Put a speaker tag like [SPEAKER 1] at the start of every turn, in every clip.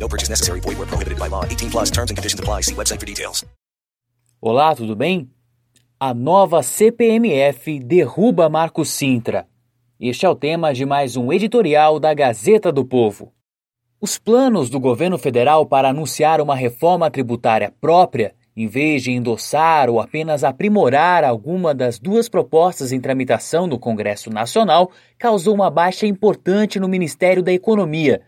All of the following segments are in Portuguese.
[SPEAKER 1] No purchase necessary. Void where prohibited by law. 18 plus terms and conditions apply. See website for details.
[SPEAKER 2] Olá, tudo bem? A nova CPMF derruba Marco Sintra. Este é o tema de mais um editorial da Gazeta do Povo. Os planos do governo federal para anunciar uma reforma tributária própria, em vez de endossar ou apenas aprimorar alguma das duas propostas em tramitação no Congresso Nacional, causou uma baixa importante no Ministério da Economia.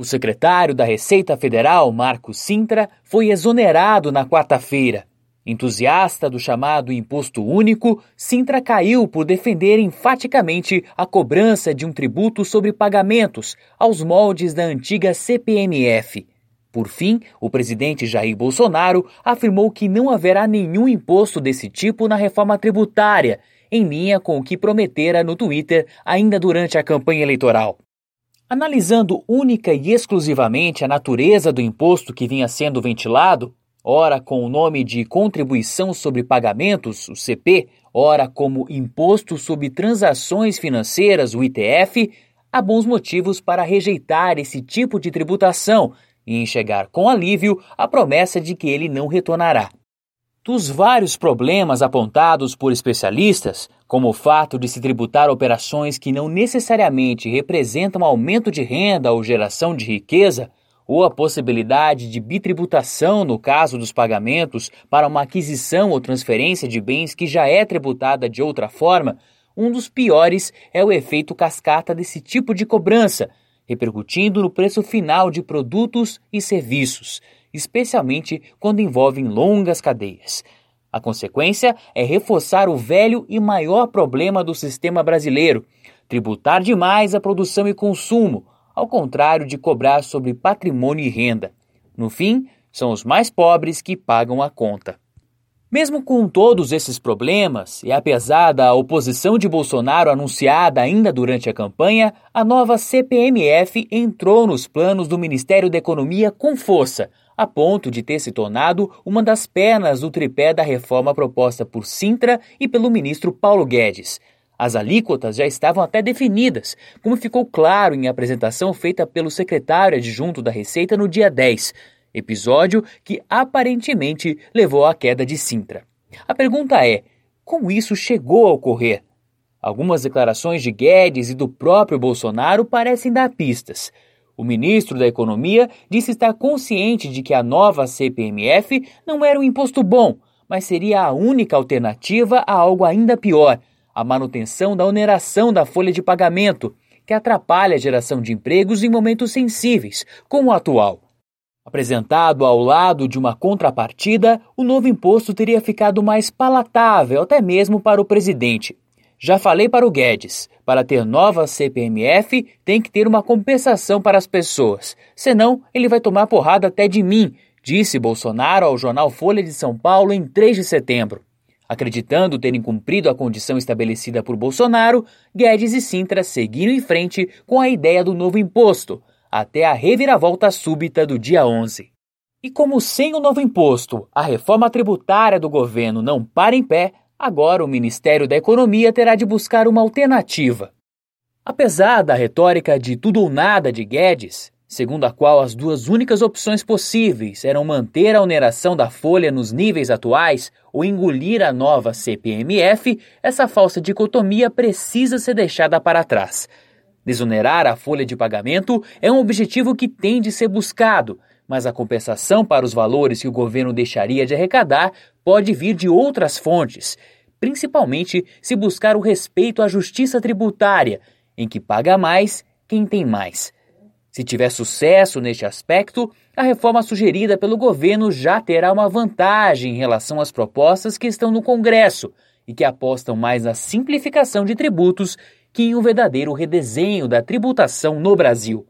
[SPEAKER 2] O secretário da Receita Federal, Marco Sintra, foi exonerado na quarta-feira. Entusiasta do chamado imposto único, Sintra caiu por defender enfaticamente a cobrança de um tributo sobre pagamentos aos moldes da antiga CPMF. Por fim, o presidente Jair Bolsonaro afirmou que não haverá nenhum imposto desse tipo na reforma tributária, em linha com o que prometera no Twitter ainda durante a campanha eleitoral. Analisando única e exclusivamente a natureza do imposto que vinha sendo ventilado, ora com o nome de Contribuição sobre Pagamentos, o CP, ora como Imposto sobre Transações Financeiras, o ITF, há bons motivos para rejeitar esse tipo de tributação e enxergar com alívio a promessa de que ele não retornará. Dos vários problemas apontados por especialistas, como o fato de se tributar operações que não necessariamente representam aumento de renda ou geração de riqueza, ou a possibilidade de bitributação no caso dos pagamentos para uma aquisição ou transferência de bens que já é tributada de outra forma, um dos piores é o efeito cascata desse tipo de cobrança, repercutindo no preço final de produtos e serviços, especialmente quando envolvem longas cadeias. A consequência é reforçar o velho e maior problema do sistema brasileiro: tributar demais a produção e consumo, ao contrário de cobrar sobre patrimônio e renda. No fim, são os mais pobres que pagam a conta. Mesmo com todos esses problemas, e apesar da oposição de Bolsonaro anunciada ainda durante a campanha, a nova CPMF entrou nos planos do Ministério da Economia com força, a ponto de ter se tornado uma das pernas do tripé da reforma proposta por Sintra e pelo ministro Paulo Guedes. As alíquotas já estavam até definidas, como ficou claro em apresentação feita pelo secretário adjunto da Receita no dia 10, episódio que aparentemente levou à queda de Sintra. A pergunta é: como isso chegou a ocorrer? Algumas declarações de Guedes e do próprio Bolsonaro parecem dar pistas. O ministro da Economia disse estar consciente de que a nova CPMF não era um imposto bom, mas seria a única alternativa a algo ainda pior a manutenção da oneração da folha de pagamento, que atrapalha a geração de empregos em momentos sensíveis, como o atual. Apresentado ao lado de uma contrapartida, o novo imposto teria ficado mais palatável até mesmo para o presidente. Já falei para o Guedes, para ter nova CPMF tem que ter uma compensação para as pessoas, senão ele vai tomar porrada até de mim, disse Bolsonaro ao jornal Folha de São Paulo em 3 de setembro. Acreditando terem cumprido a condição estabelecida por Bolsonaro, Guedes e Sintra seguiram em frente com a ideia do novo imposto, até a reviravolta súbita do dia 11. E como sem o novo imposto, a reforma tributária do governo não para em pé, agora o Ministério da Economia terá de buscar uma alternativa. Apesar da retórica de tudo ou nada de Guedes, segundo a qual as duas únicas opções possíveis eram manter a oneração da folha nos níveis atuais ou engolir a nova CPMF, essa falsa dicotomia precisa ser deixada para trás. Desonerar a folha de pagamento é um objetivo que tem de ser buscado, mas a compensação para os valores que o governo deixaria de arrecadar pode vir de outras fontes, principalmente se buscar o respeito à justiça tributária, em que paga mais quem tem mais. Se tiver sucesso neste aspecto, a reforma sugerida pelo governo já terá uma vantagem em relação às propostas que estão no Congresso e que apostam mais na simplificação de tributos que em um verdadeiro redesenho da tributação no Brasil.